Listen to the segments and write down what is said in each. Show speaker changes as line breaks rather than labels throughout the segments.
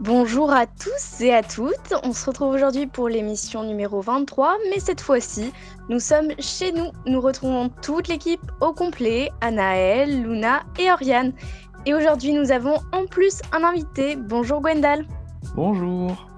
Bonjour à tous et à toutes, on se retrouve aujourd'hui pour l'émission numéro 23, mais cette fois-ci, nous sommes chez nous. Nous retrouvons toute l'équipe au complet, Anaël, Luna et Oriane. Et aujourd'hui, nous avons en plus un invité. Bonjour Gwendal.
Bonjour.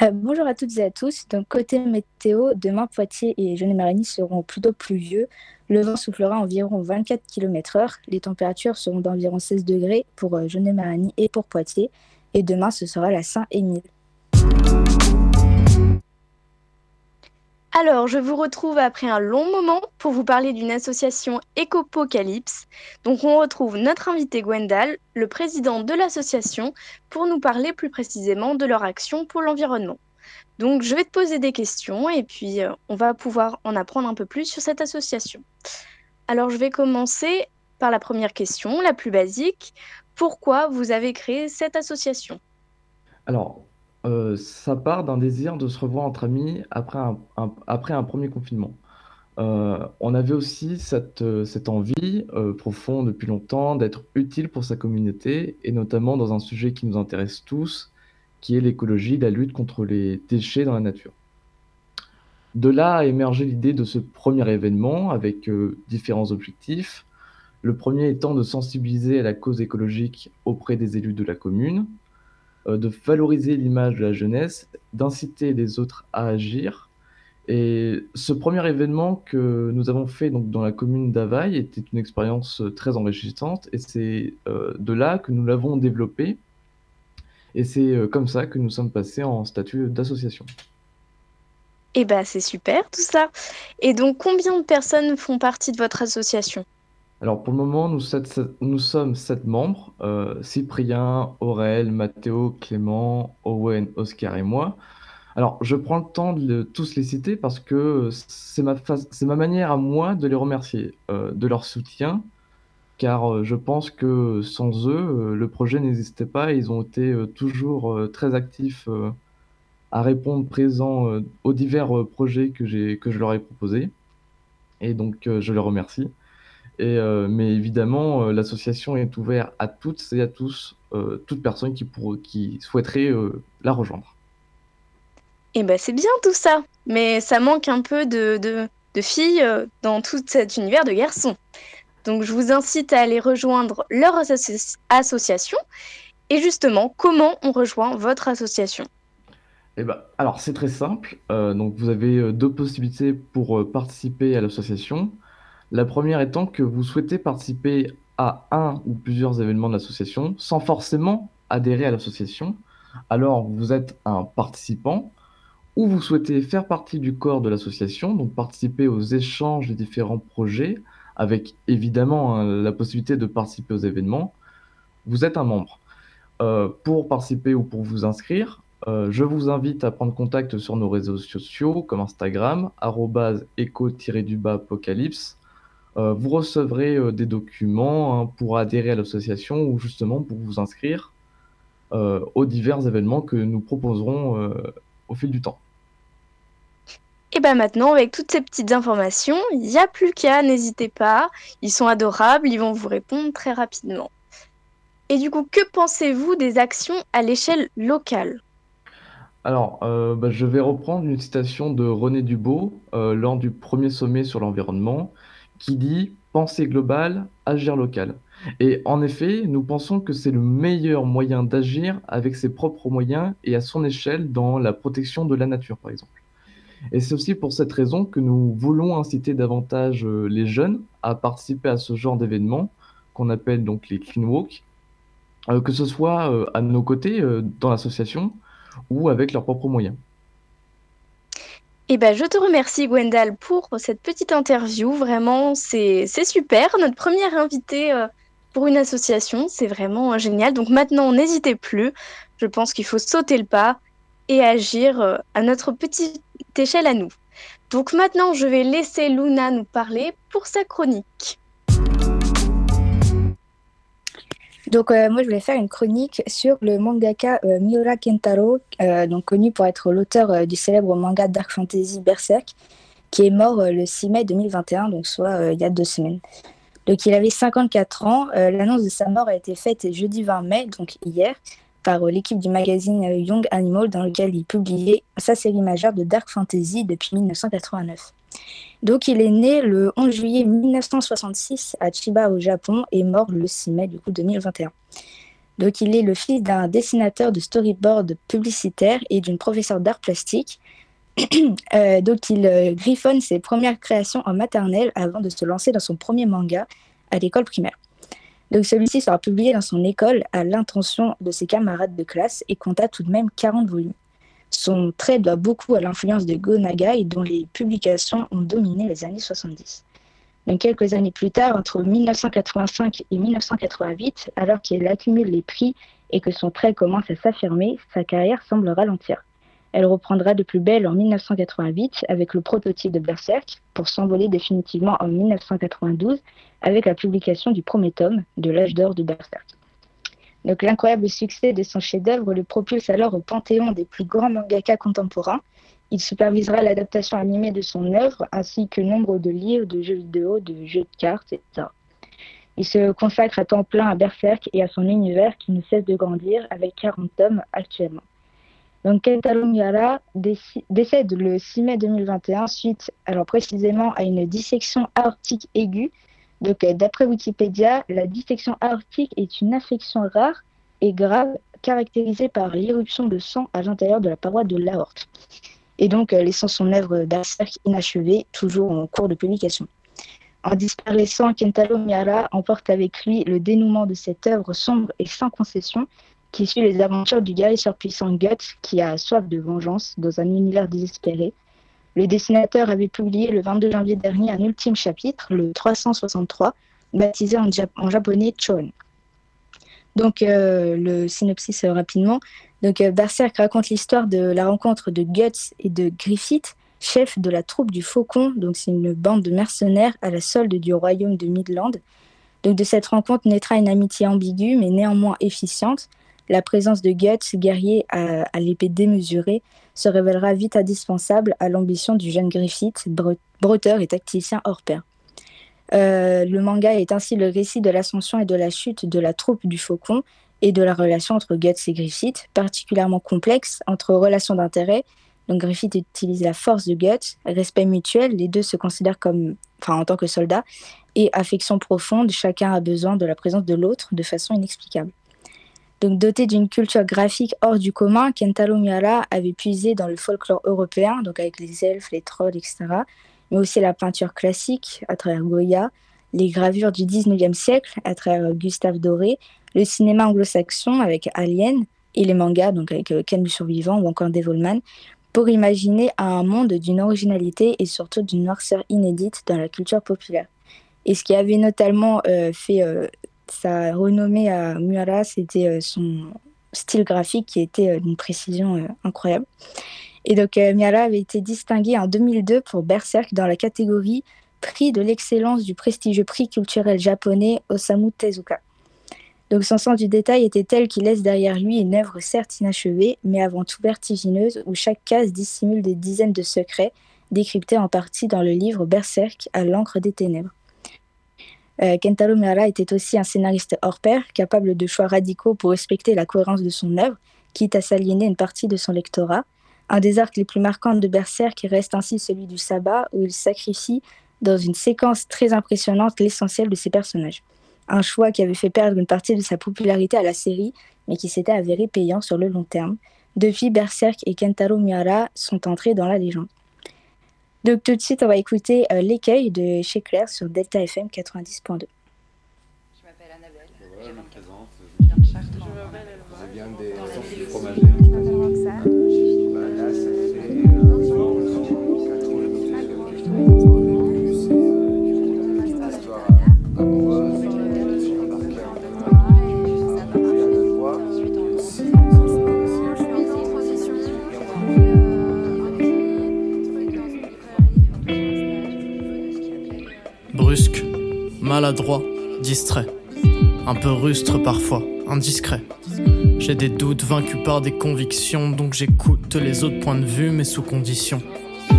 Euh, bonjour à toutes et à tous. Donc, côté météo, demain, Poitiers et Genet-Marigny seront plutôt pluvieux. Le vent soufflera environ 24 km/h. Les températures seront d'environ 16 degrés pour Genet-Marigny et pour Poitiers. Et demain, ce sera la Saint-Émile.
Alors, je vous retrouve après un long moment pour vous parler d'une association Ecopocalypse. Donc, on retrouve notre invité Gwendal, le président de l'association, pour nous parler plus précisément de leur action pour l'environnement. Donc, je vais te poser des questions et puis euh, on va pouvoir en apprendre un peu plus sur cette association. Alors, je vais commencer par la première question, la plus basique. Pourquoi vous avez créé cette association?
Alors, euh, ça part d'un désir de se revoir entre amis après un, premier confinement. Euh, on avait aussi cette, euh, envie profonde depuis longtemps d'être utile pour sa communauté et notamment dans un sujet qui nous intéresse tous, qui est l'écologie, la lutte contre les déchets dans la nature. De là a émergé l'idée de ce premier événement avec différents objectifs. Le premier étant de sensibiliser à la cause écologique auprès des élus de la commune, de valoriser l'image de la jeunesse, d'inciter les autres à agir. Et ce premier événement que nous avons fait donc, dans la commune d'Availle était une expérience euh, très enrichissante et c'est euh, de là que nous l'avons développé. Et c'est euh, comme ça que nous sommes passés en statut d'association.
Eh ben, c'est super tout ça. Et donc, combien de personnes font partie de votre association?
Alors pour le moment, nous, sommes sept membres, euh, Cyprien, Aurel, Mathéo, Clément, Owen, Oscar et moi. Alors je prends le temps de tous les citer parce que c'est ma, manière à moi de les remercier, euh, de leur soutien, car euh, je pense que sans eux, le projet n'existait pas ils ont été toujours très actifs à répondre présents euh, aux divers projets que je leur ai proposés. Et donc je les remercie. Et, euh, mais évidemment, euh, l'association est ouverte à toutes et à tous, euh, toute personne qui, pour, qui souhaiterait la rejoindre.
Eh ben, c'est bien tout ça. Mais ça manque un peu de, de, de filles dans tout cet univers de garçons. Donc, je vous incite à aller rejoindre leur associ- association. Et justement, comment on rejoint votre association?
Eh ben, alors, c'est très simple. Donc, vous avez deux possibilités pour participer à l'association. La première étant que vous souhaitez participer à un ou plusieurs événements de l'association sans forcément adhérer à l'association. Alors, vous êtes un participant ou vous souhaitez faire partie du corps de l'association, donc participer aux échanges des différents projets, avec évidemment hein, la possibilité de participer aux événements, vous êtes un membre. Euh, pour participer ou pour vous inscrire, euh, je vous invite à prendre contact sur nos réseaux sociaux comme Instagram, arrobase éco-du-bas apocalypse. Euh, vous recevrez euh, des documents hein, pour adhérer à l'association ou justement pour vous inscrire euh, aux divers événements que nous proposerons euh, au fil du temps.
Et bien maintenant, avec toutes ces petites informations, il n'y a plus qu'à, n'hésitez pas. Ils sont adorables, ils vont vous répondre très rapidement. Et du coup, que pensez-vous des actions à l'échelle locale?
Alors, euh, bah, je vais reprendre une citation de René Dubos euh, lors du premier sommet sur l'environnement qui dit Penser global, agir local. Et en effet, nous pensons que c'est le meilleur moyen d'agir avec ses propres moyens et à son échelle dans la protection de la nature, par exemple. Et c'est aussi pour cette raison que nous voulons inciter davantage euh, les jeunes à participer à ce genre d'événements qu'on appelle donc les clean walk, euh, que ce soit euh, à nos côtés dans l'association ou avec leurs propres moyens.
Eh ben, je te remercie, Gwendal, pour cette petite interview. Vraiment, c'est super. Notre première invitée euh, pour une association, c'est vraiment euh, génial. Donc maintenant, n'hésitez plus. Je pense qu'il faut sauter le pas et agir euh, à notre petite échelle à nous. Donc maintenant, je vais laisser Luna nous parler pour sa chronique.
Donc, euh, moi, je voulais faire une chronique sur le mangaka euh, Miura Kentaro, euh, donc connu pour être l'auteur du célèbre manga Dark Fantasy Berserk, qui est mort le 6 mai 2021, donc soit il y a deux semaines. Donc, il avait 54 ans. L'annonce de sa mort a été faite jeudi 20 mai, donc hier, par l'équipe du magazine Young Animal, dans lequel il publiait sa série majeure de Dark Fantasy depuis 1989. Donc, il est né le 11 juillet 1966 à Chiba, au Japon, et mort le 6 mai du coup 2021. Donc, il est le fils d'un dessinateur de storyboard publicitaire et d'une professeure d'art plastique. Euh, donc, il euh, griffonne ses premières créations en maternelle avant de se lancer dans son premier manga à l'école primaire. Donc, celui-ci sera publié dans son école à l'intention de ses camarades de classe et compta tout de même 40 volumes. Son trait doit beaucoup à l'influence de Go Nagai, dont les publications ont dominé les années 70. Donc, quelques années plus tard, entre 1985 et 1988, alors qu'il accumule les prix et que son trait commence à s'affirmer, sa carrière semble ralentir. Elle reprendra de plus belle en 1988 avec le prototype de Berserk pour s'envoler définitivement en 1992 avec la publication du premier tome de l'âge d'or de Berserk. L'incroyable succès de son chef-d'œuvre le propulse alors au panthéon des plus grands mangaka contemporains. Il supervisera l'adaptation animée de son œuvre ainsi que nombre de livres, de jeux vidéo, de jeux de cartes, etc. Il se consacre à temps plein à Berserk et à son univers qui ne cesse de grandir avec 40 tomes actuellement. Donc Kentaro Miura décède le 6 mai 2021 suite, alors précisément à une dissection aortique aiguë euh, d'après Wikipédia, la dissection aortique est une affection rare et grave caractérisée par l'irruption de sang à l'intérieur de la paroi de l'aorte. Et donc, euh, laissant son œuvre berserk inachevée, toujours en cours de publication. En disparaissant, Kentaro Miura emporte avec lui le dénouement de cette œuvre sombre et sans concession qui suit les aventures du guerrier surpuissant Guts qui a soif de vengeance dans un univers désespéré le dessinateur avait publié le 22 janvier dernier un ultime chapitre, le 363, baptisé en, japonais Chon. Donc, euh, le synopsis euh, rapidement. Donc, euh, Berserk raconte l'histoire de la rencontre de Guts et de Griffith, chef de la troupe du Faucon. Donc, c'est une bande de mercenaires à la solde du royaume de Midland. Donc, de cette rencontre naîtra une amitié ambiguë, mais néanmoins efficiente. La présence de Guts, guerrier à l'épée démesurée, se révélera vite indispensable à l'ambition du jeune Griffith, bretteur et tacticien hors pair. Euh, le manga est ainsi le récit de l'ascension et de la chute de la troupe du Faucon et de la relation entre Guts et Griffith, particulièrement complexe entre relations d'intérêt. Donc Griffith utilise la force de Guts, respect mutuel, les deux se considèrent comme, enfin, en tant que soldats, et affection profonde, chacun a besoin de la présence de l'autre de façon inexplicable. Donc, doté d'une culture graphique hors du commun, Kentaro Miura avait puisé dans le folklore européen, donc avec les elfes, les trolls, etc., mais aussi la peinture classique à travers Goya, les gravures du 19e siècle à travers Gustave Doré, le cinéma anglo-saxon avec Alien et les mangas, donc avec euh, Ken le Survivant ou encore Devilman, pour imaginer un monde d'une originalité et surtout d'une noirceur inédite dans la culture populaire. Et ce qui avait notamment euh, fait euh, sa renommée à Muara, c'était euh, son style graphique qui était euh, d'une précision euh, incroyable. Et donc, Miara avait été distinguée en 2002 pour Berserk dans la catégorie Prix de l'excellence du prestigieux prix culturel japonais Osamu Tezuka. Donc, son sens du détail était tel qu'il laisse derrière lui une œuvre certes inachevée, mais avant tout vertigineuse, où chaque case dissimule des dizaines de secrets, décryptés en partie dans le livre Berserk à l'encre des ténèbres. Euh, Kentaro Miura était aussi un scénariste hors pair, capable de choix radicaux pour respecter la cohérence de son œuvre, quitte à s'aliéner une partie de son lectorat. Un des arcs les plus marquants de Berserk reste ainsi celui du sabbat, où il sacrifie dans une séquence très impressionnante l'essentiel de ses personnages. Un choix qui avait fait perdre une partie de sa popularité à la série, mais qui s'était avéré payant sur le long terme. Depuis, Berserk et Kentaro Miura sont entrés dans la légende. Donc tout de suite, on va écouter euh, L'écueil de chez Claire sur Delta FM 90.2. Je
m'appelle Annabelle. je me présente. Je viens de Chartres. Je viens des fromagers. Je
maladroit, distrait. un peu rustre parfois, indiscret. J'ai des doutes vaincus par des convictions, donc j'écoute les autres points de vue, mais sous condition.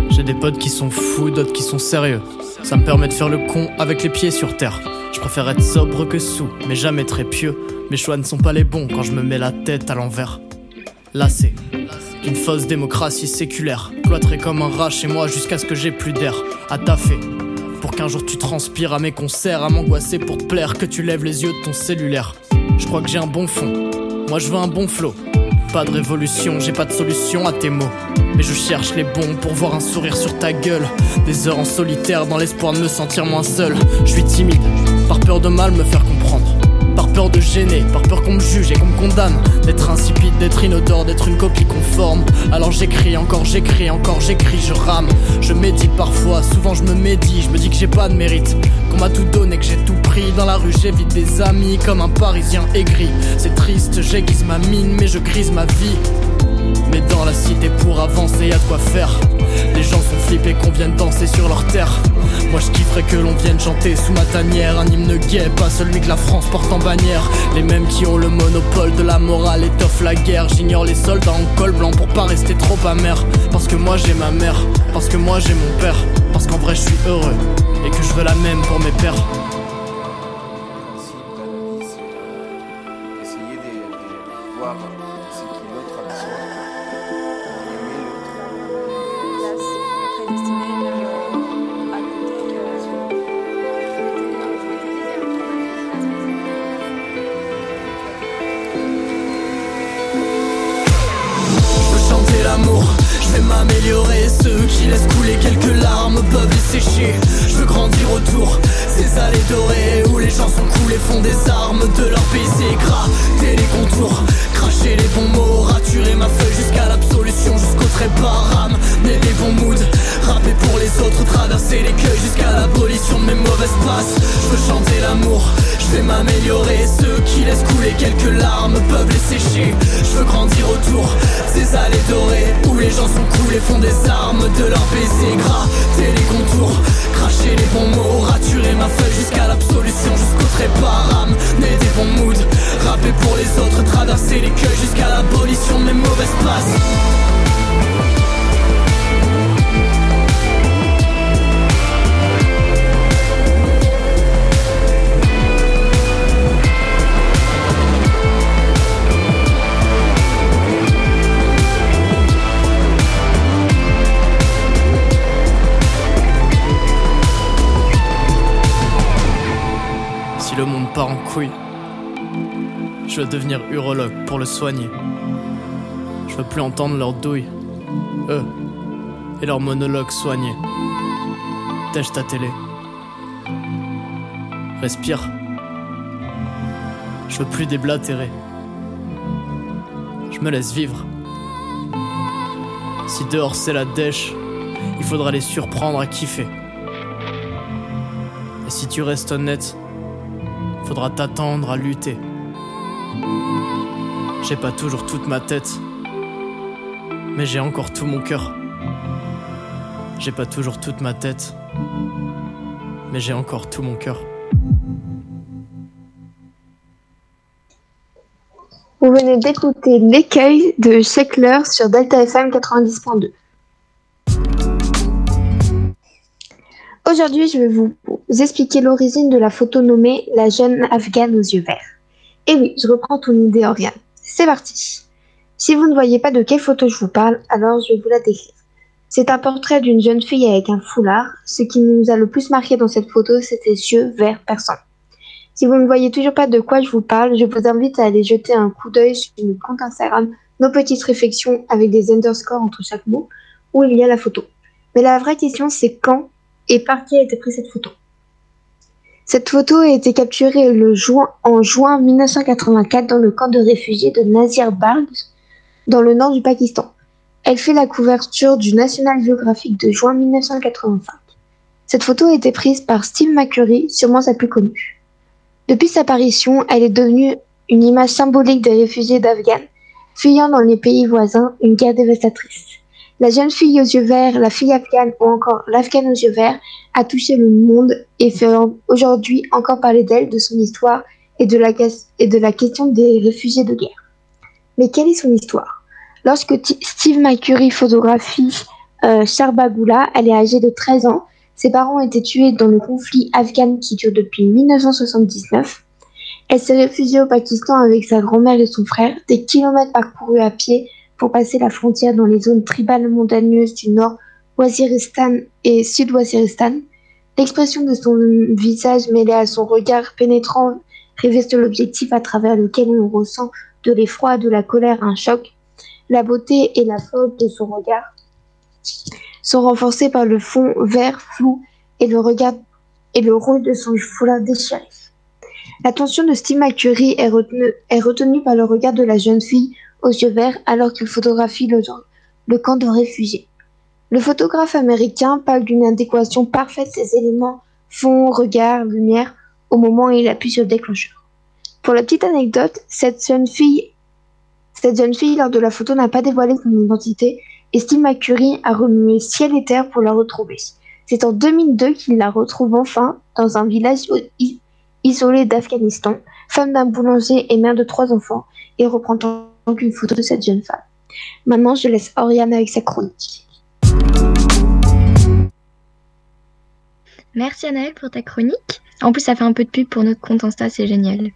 J'ai des potes qui sont fous, d'autres qui sont sérieux. Ça me permet de faire le con avec les pieds sur terre. Je préfère être sobre que sous, mais jamais très pieux. Mes choix ne sont pas les bons quand je me mets la tête à l'envers. Là c'est une fausse démocratie séculaire, cloîtrée comme un rat chez moi jusqu'à ce que j'ai plus d'air à taffer. Pour qu'un jour tu transpires à mes concerts, à m'angoisser pour te plaire, que tu lèves les yeux de ton cellulaire. Je crois que j'ai un bon fond, moi je veux un bon flow. Pas de révolution, j'ai pas de solution à tes mots. Mais je cherche les bons pour voir un sourire sur ta gueule. Des heures en solitaire dans l'espoir de me sentir moins seul. Je suis timide, par peur de mal me faire comprendre. Peur de gêner, par peur qu'on me juge et qu'on me condamne. D'être insipide, d'être inodore, d'être une copie conforme. Alors j'écris, encore j'écris, encore j'écris, je rame. Je médite parfois, souvent je me médis, je me dis que j'ai pas de mérite. Qu'on m'a tout donné, que j'ai tout pris. Dans la rue j'évite des amis comme un parisien aigri. C'est triste, j'aiguise ma mine, mais je grise ma vie. Mais dans la cité pour avancer, de quoi faire. Les gens sont flippés qu'on vienne danser sur leur terre. Moi je kifferais que l'on vienne chanter sous ma tanière un hymne gay, pas celui que la France porte en bannière. Les mêmes qui ont le monopole de la morale étoffent la guerre. J'ignore les soldats en col blanc pour pas rester trop amer. Parce que moi j'ai ma mère, parce que moi j'ai mon père, parce qu'en vrai je suis heureux et que je veux la même pour mes pères. Je vais m'améliorer. Ceux qui laissent couler quelques larmes peuvent les sécher. Je veux grandir autour, ces allées dorées où les gens sont cool et font des armes de leur baiser. Gratter les contours, cracher les bons mots, raturer ma feuille jusqu'à l'absolution, jusqu'au trépas rame. Mais des bons moods, rapper pour les autres, traverser l'écueil jusqu'à l'abolition de mes mauvaises passes. Je veux chanter l'amour, je vais m'améliorer. Ceux qui laissent couler quelques larmes peuvent les sécher. Je veux grandir autour ces allées dorées où les gens sont cool et font des armes de leur baiser. Gratter les contours, cracher les bons mots, raturer ma feuille jusqu'à l'absolution, jusqu'au trépas rame. Mais des bons moods, rapper pour les autres, traverser l'écueil jusqu'à l'abolition mes mauvaises passes. Devenir urologue pour le soigner. Je veux plus entendre leurs douilles, eux, et leurs monologues soignés. Tèche ta télé. Respire. Je veux plus déblatérer. Je me laisse vivre. Si dehors c'est la dèche, il faudra les surprendre à kiffer. Et si tu restes honnête, faudra t'attendre à lutter. J'ai pas toujours toute ma tête, mais j'ai encore tout mon cœur. J'ai pas toujours toute ma tête, mais j'ai encore tout mon cœur.
Vous venez d'écouter L'écueil de Sheckler sur Delta FM 90.2. Aujourd'hui, je vais vous expliquer l'origine de la photo nommée La jeune afghane aux yeux verts. Et oui, je reprends ton idée, Oriane. C'est parti. Si vous ne voyez pas de quelle photo je vous parle, alors je vais vous la décrire. C'est un portrait d'une jeune fille avec un foulard. Ce qui nous a le plus marqué dans cette photo, c'est ses yeux verts perçants. Si vous ne voyez toujours pas de quoi je vous parle, je vous invite à aller jeter un coup d'œil sur le compte Instagram Nos Petites Réflexions avec des underscores entre chaque mot, où il y a la photo. Mais la vraie question, c'est quand et par qui a été prise cette photo? Cette photo a été capturée en juin 1984 dans le camp de réfugiés de Nazir Bagh, dans le nord du Pakistan. Elle fait la couverture du National Geographic de juin 1985. Cette photo a été prise par Steve McCurry, sûrement sa plus connue. Depuis sa parution, elle est devenue une image symbolique des réfugiés d'Afghan, fuyant dans les pays voisins une guerre dévastatrice. La jeune fille aux yeux verts, la fille afghane ou encore l'afghane aux yeux verts a touché le monde et fait aujourd'hui encore parler d'elle, de son histoire et de la, question des réfugiés de guerre. Mais quelle est son histoire? Lorsque Steve McCurry photographie euh, Charbagoula, elle est âgée de 13 ans. Ses parents ont été tués dans le conflit afghan qui dure depuis 1979. Elle s'est réfugiée au Pakistan avec sa grand-mère et son frère, des kilomètres parcourus à pied pour passer la frontière dans les zones tribales montagneuses du nord Waziristan et Sud-Waziristan. L'expression de son visage mêlée à son regard pénétrant reveste l'objectif à travers lequel on ressent de l'effroi, de la colère, un choc. La beauté et la force de son regard sont renforcées par le fond vert flou et le regard et le rôle de son foulard déchiré. L'attention de Steve McCurry est retenue par le regard de la jeune fille aux yeux verts alors qu'il photographie le, le camp de réfugiés. Le photographe américain parle d'une adéquation parfaite des éléments fond, regard, lumière au moment où il appuie sur le déclencheur. Pour la petite anecdote, cette jeune fille, cette jeune fille lors de la photo n'a pas dévoilé son identité et Steve McCurry a remué ciel et terre pour la retrouver. C'est en 2002 qu'il la retrouve enfin dans un village isolé d'Afghanistan, femme d'un boulanger et mère de trois enfants, et reprend donc une photo de cette jeune femme. Maintenant, je laisse Oriane avec sa chronique.
Merci Anaël pour ta chronique. En plus, ça fait un peu de pub pour notre compte Insta, c'est génial.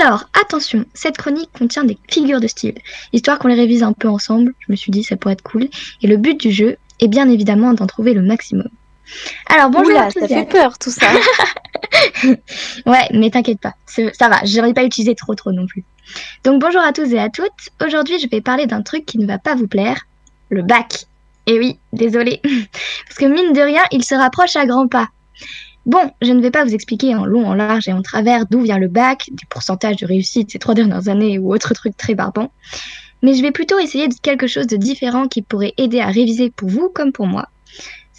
Alors, attention, cette chronique contient des figures de style, histoire qu'on les révise un peu ensemble, je me suis dit ça pourrait être cool, et le but du jeu est bien évidemment d'en trouver le maximum. Alors bonjour
à tous ça fait peur tout ça.
ouais, mais t'inquiète pas, ça va, je n'en pas utilisé trop trop non plus. Donc bonjour à tous et à toutes, aujourd'hui je vais parler d'un truc qui ne va pas vous plaire, le bac. Et oui, désolé, parce que mine de rien, il se rapproche à grands pas. Bon, je ne vais pas vous expliquer en long, en large et en travers d'où vient le bac, des pourcentages de réussite ces trois dernières années ou autre truc très barbant, mais je vais plutôt essayer de quelque chose de différent qui pourrait aider à réviser pour vous comme pour moi.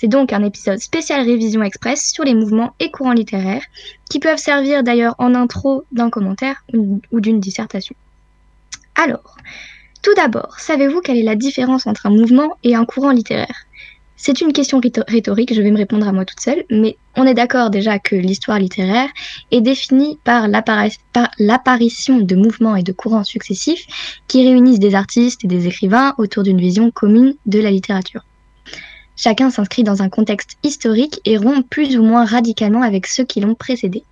C'est donc un épisode spécial révision express sur les mouvements et courants littéraires, qui peuvent servir d'ailleurs en intro d'un commentaire ou d'une dissertation. Alors, tout d'abord, savez-vous quelle est la différence entre un mouvement et un courant littéraire? C'est une question rhétorique, je vais me répondre à moi toute seule, mais on est d'accord déjà que l'histoire littéraire est définie par l'apparition de mouvements et de courants successifs qui réunissent des artistes et des écrivains autour d'une vision commune de la littérature. Chacun s'inscrit dans un contexte historique et rompt plus ou moins radicalement avec ceux qui l'ont précédé.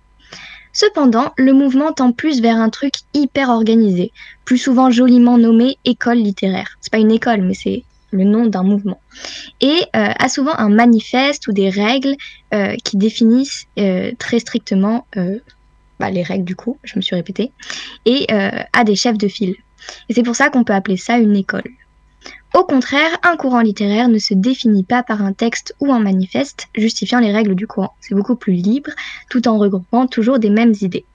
Cependant, le mouvement tend plus vers un truc hyper organisé, plus souvent joliment nommé école littéraire. C'est pas une école, mais c'est le nom d'un mouvement, et euh, a souvent un manifeste ou des règles euh, qui définissent euh, très strictement bah, les règles du coup, je me suis répétée, et a des chefs de file. Et c'est pour ça qu'on peut appeler ça une école. Au contraire, un courant littéraire ne se définit pas par un texte ou un manifeste justifiant les règles du courant. C'est beaucoup plus libre, tout en regroupant toujours des mêmes idées.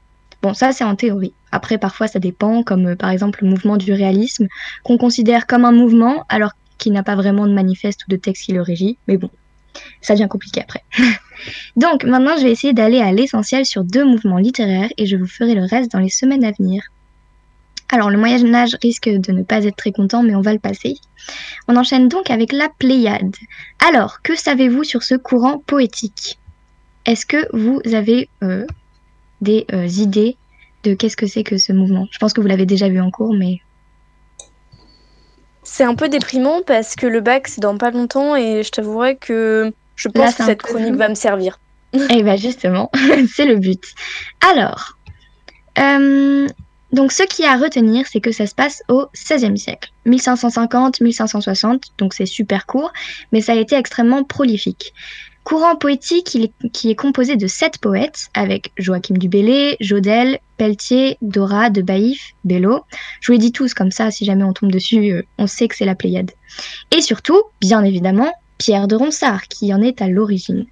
Bon, ça c'est en théorie. Après, parfois ça dépend, comme par exemple le mouvement du réalisme, qu'on considère comme un mouvement alors qui n'a pas vraiment de manifeste ou de texte qui le régit, mais bon, ça devient compliqué après. Donc maintenant, je vais essayer d'aller à l'essentiel sur deux mouvements littéraires et je vous ferai le reste dans les semaines à venir. Alors le Moyen Âge risque de ne pas être très content, mais on va le passer. On enchaîne donc avec la Pléiade. Alors, que savez-vous sur ce courant poétique? Est-ce que vous avez euh, des euh, idées de qu'est-ce que c'est que ce mouvement? Je pense que vous l'avez déjà vu en cours, mais
c'est un peu déprimant parce que le bac, c'est dans pas longtemps et je t'avouerai que je pense que cette chronique va me servir.
Eh bien justement, c'est le but. Alors, euh, donc ce qui est à retenir, c'est que ça se passe au XVIe siècle, 1550-1560, donc c'est super court, mais ça a été extrêmement prolifique. Courant poétique qui est composé de sept poètes, avec Joachim du Bellay, Jodel, Pelletier, Dora, de Baïf, Bello. Je vous les dis tous comme ça, si jamais on tombe dessus, euh, on sait que c'est la Pléiade. Et surtout, bien évidemment, Pierre de Ronsard, qui en est à l'origine.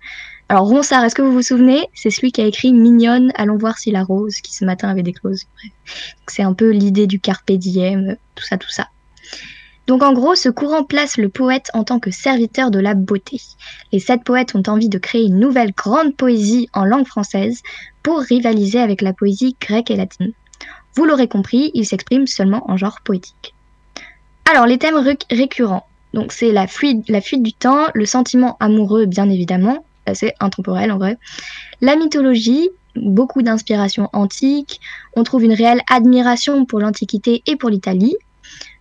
Alors Ronsard, est-ce que vous vous souvenez? C'est celui qui a écrit Mignonne, allons voir si la rose, qui ce matin avait des. C'est un peu l'idée du carpe diem, tout ça, tout ça. Donc en gros, ce courant place le poète en tant que serviteur de la beauté. Les sept poètes ont envie de créer une nouvelle grande poésie en langue française pour rivaliser avec la poésie grecque et latine. Vous l'aurez compris, ils s'expriment seulement en genre poétique. Alors les thèmes récurrents, donc c'est la la fuite du temps, le sentiment amoureux bien évidemment, c'est intemporel en vrai, la mythologie, beaucoup d'inspiration antique, on trouve une réelle admiration pour l'Antiquité et pour l'Italie,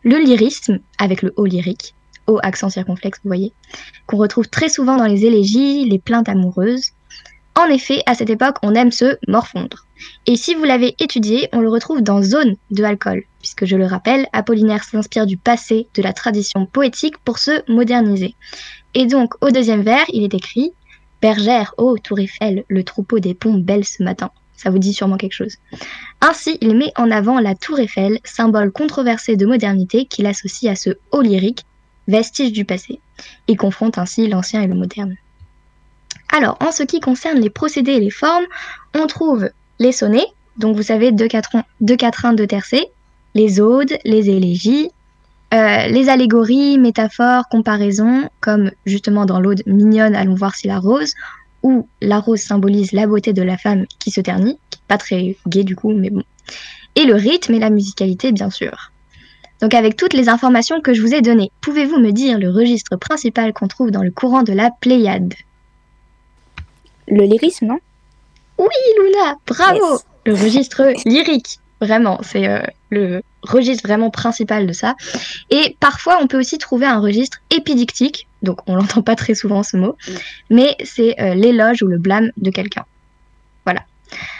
le lyrisme, avec le haut lyrique, haut accent circonflexe, vous voyez, qu'on retrouve très souvent dans les élégies, les plaintes amoureuses. En effet, à cette époque, on aime se morfondre. Et si vous l'avez étudié, on le retrouve dans Zone de alcool, puisque je le rappelle, Apollinaire s'inspire du passé, de la tradition poétique pour se moderniser. Et donc, au deuxième vers, il est écrit Bergère, ô Tour Eiffel, le troupeau des ponts belle ce matin. Ça vous dit sûrement quelque chose. Ainsi, il met en avant la Tour Eiffel, symbole controversé de modernité qu'il associe à ce haut lyrique, vestige du passé. Il confronte ainsi l'ancien et le moderne. Alors, en ce qui concerne les procédés et les formes, on trouve les sonnets, donc vous savez, deux, quatrains, deux tercets, les odes, les élégies, euh, les allégories, métaphores, comparaisons, comme justement dans l'ode mignonne, allons voir si la rose, où la rose symbolise la beauté de la femme qui se ternit, pas très gai du coup, mais bon. Et le rythme et la musicalité, bien sûr. Donc avec toutes les informations que je vous ai données, pouvez-vous me dire le registre principal qu'on trouve dans le courant de la Pléiade?
Le lyrisme, non?
Oui, Luna, bravo Le registre lyrique, vraiment, c'est euh, le registre vraiment principal de ça. Et parfois, on peut aussi trouver un registre épidictique, donc on l'entend pas très souvent ce mot, mais c'est euh, l'éloge ou le blâme de quelqu'un. Voilà.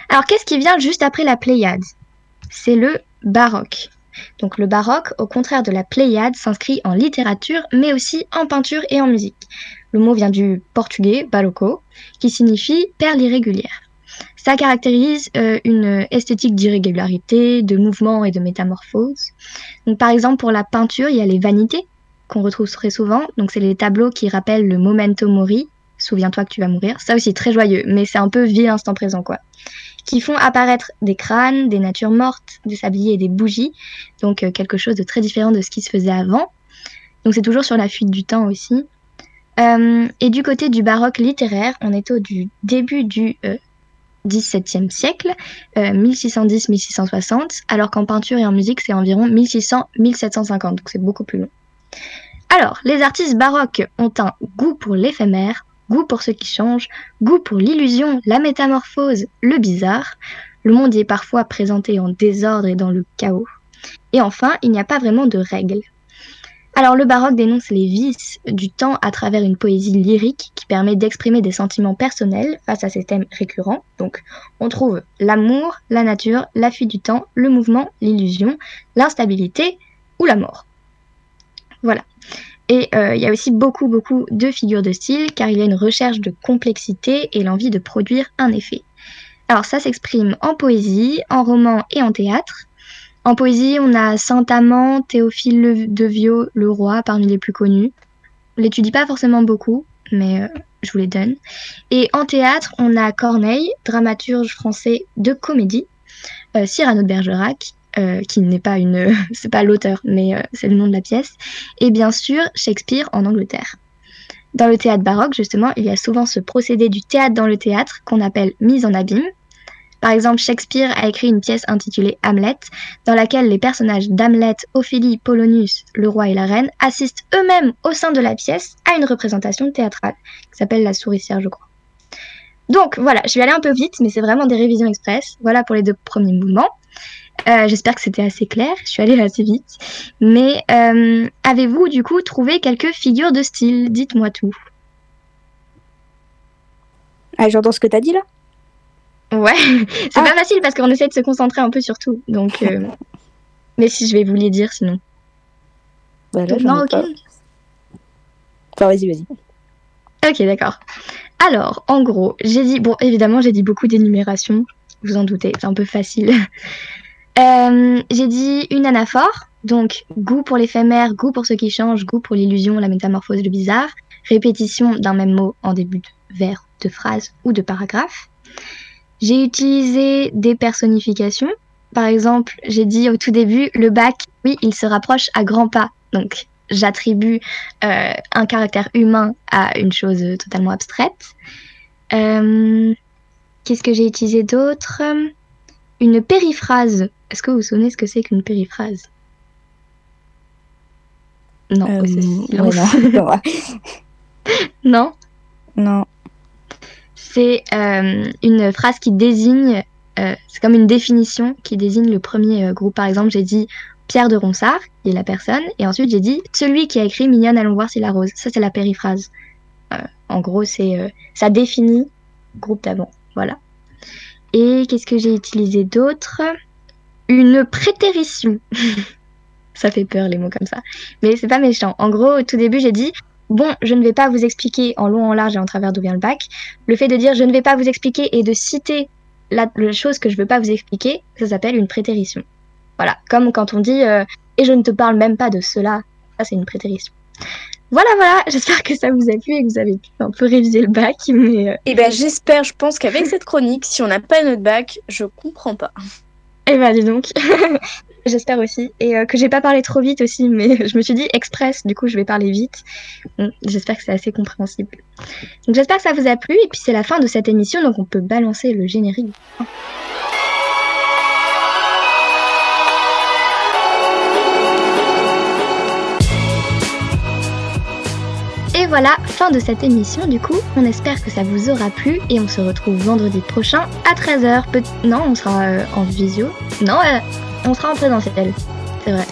Alors qu'est-ce qui vient juste après la Pléiade? C'est le baroque. Donc le baroque, au contraire de la Pléiade, s'inscrit en littérature, mais aussi en peinture et en musique. Le mot vient du portugais barroco, qui signifie perle irrégulière. Ça caractérise euh, une esthétique d'irrégularité, de mouvement et de métamorphose. Donc, par exemple, pour la peinture, il y a les vanités qu'on retrouve très souvent. Donc, c'est les tableaux qui rappellent le memento mori, souviens-toi que tu vas mourir. Ça aussi, très joyeux, mais c'est un peu vie instant présent, quoi. Qui font apparaître des crânes, des natures mortes, des sabliers et des bougies. Donc, euh, quelque chose de très différent de ce qui se faisait avant. Donc, c'est toujours sur la fuite du temps aussi. Euh, et du côté du baroque littéraire, on est au début du XVIIe siècle, 1610-1660, euh, alors qu'en peinture et en musique, c'est environ 1600-1750, donc c'est beaucoup plus long. Alors, les artistes baroques ont un goût pour l'éphémère, goût pour ce qui change, goût pour l'illusion, la métamorphose, le bizarre. Le monde y est parfois présenté en désordre et dans le chaos. Et enfin, il n'y a pas vraiment de règles. Alors le baroque dénonce les vices du temps à travers une poésie lyrique qui permet d'exprimer des sentiments personnels face à ces thèmes récurrents. Donc on trouve l'amour, la nature, la fuite du temps, le mouvement, l'illusion, l'instabilité ou la mort. Voilà. Et euh, il y a aussi beaucoup beaucoup de figures de style car il y a une recherche de complexité et l'envie de produire un effet. Alors ça s'exprime en poésie, en roman et en théâtre. En poésie, on a Saint-Amand, Théophile de Viau, le roi, parmi les plus connus. On l'étudie pas forcément beaucoup, mais euh, je vous les donne. Et en théâtre, on a Corneille, dramaturge français de comédie, euh, Cyrano de Bergerac, euh, qui n'est pas une, c'est pas l'auteur, mais c'est le nom de la pièce, et bien sûr Shakespeare en Angleterre. Dans le théâtre baroque, justement, il y a souvent ce procédé du théâtre dans le théâtre qu'on appelle mise en abîme, par exemple, Shakespeare a écrit une pièce intitulée Hamlet, dans laquelle les personnages d'Hamlet, Ophélie, Polonius, le roi et la reine assistent eux-mêmes au sein de la pièce à une représentation théâtrale, qui s'appelle La souricière, je crois. Donc voilà, je vais aller un peu vite, mais c'est vraiment des révisions express. Voilà pour les deux premiers mouvements. Euh, j'espère que c'était assez clair. Je suis allée assez vite. Mais euh, avez-vous du coup trouvé quelques figures de style? Dites-moi tout.
Ah, j'entends ce que tu as dit là?
Ouais, c'est pas ah. facile parce qu'on essaie de se concentrer un peu sur tout. Donc, euh, mais si je vais vous les dire sinon.
Bah non, ok. vas-y, vas-y.
Ok, d'accord. Alors, en gros, j'ai dit, bon, évidemment, j'ai dit beaucoup d'énumération, vous en doutez, c'est un peu facile. Euh, j'ai dit une anaphore, donc goût pour l'éphémère, goût pour ce qui change, goût pour l'illusion, la métamorphose, le bizarre, répétition d'un même mot en début de vers, de phrase ou de paragraphe. J'ai utilisé des personnifications. Par exemple, j'ai dit au tout début, le bac, oui, il se rapproche à grands pas. Donc, j'attribue euh, un caractère humain à une chose totalement abstraite. Euh, qu'est-ce que j'ai utilisé d'autre? Une périphrase. Est-ce que vous vous souvenez ce que c'est qu'une périphrase? Non,
euh,
non. non?
Non.
C'est une phrase qui désigne, c'est comme une définition qui désigne le premier groupe. Par exemple, j'ai dit Pierre de Ronsard, qui est la personne, et ensuite j'ai dit celui qui a écrit Mignonne, allons voir si la rose. Ça, c'est la périphrase. en gros, c'est ça définit groupe d'avant. Voilà. Et qu'est-ce que j'ai utilisé d'autre? Une prétérition. ça fait peur les mots comme ça. Mais c'est pas méchant. En gros, au tout début, j'ai dit Bon, je ne vais pas vous expliquer en long, en large et en travers d'où vient le bac. Le fait de dire je ne vais pas vous expliquer et de citer la, chose que je ne veux pas vous expliquer, ça s'appelle une prétérition. Voilà, comme quand on dit euh, et je ne te parle même pas de cela, ça c'est une prétérition. Voilà, voilà, j'espère que ça vous a plu et que vous avez pu un peu réviser le bac. Mais euh,
Eh ben, j'espère, je pense qu'avec cette chronique, si on n'a pas notre bac, je comprends pas.
Eh ben, dis donc. j'espère aussi. Et euh, que j'ai pas parlé trop vite aussi, mais je me suis dit express, du coup, je vais parler vite. j'espère que c'est assez compréhensible. Donc, j'espère que ça vous a plu. Et puis, c'est la fin de cette émission, donc on peut balancer le générique. Et voilà, fin de cette émission du coup. On espère que ça vous aura plu et on se retrouve vendredi prochain à 13h. Non, on sera euh, en visio. Non, euh, on sera en présentiel. C'est vrai.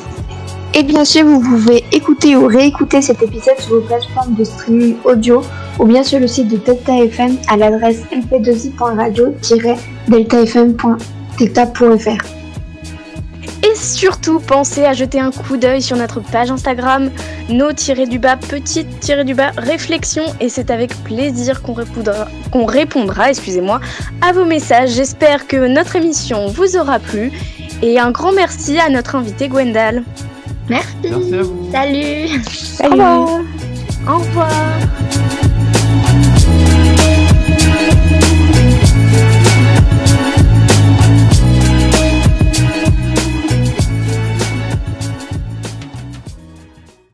Et bien sûr, vous pouvez écouter ou réécouter cet épisode sur vos plateformes de streaming audio ou bien sur le site de Delta FM à l'adresse lp2i.radio-deltafm.delta.fr.
Et surtout, pensez à jeter un coup d'œil sur notre page Instagram, nos-du-bas, petite-du-bas, réflexion. Et c'est avec plaisir qu'on répondra, qu'on répondra excusez-moi, à vos messages. J'espère que notre émission vous aura plu. Et un grand merci à notre invité Gwendal.
Merci.
Merci à vous.
Salut.
Salut.
Au revoir.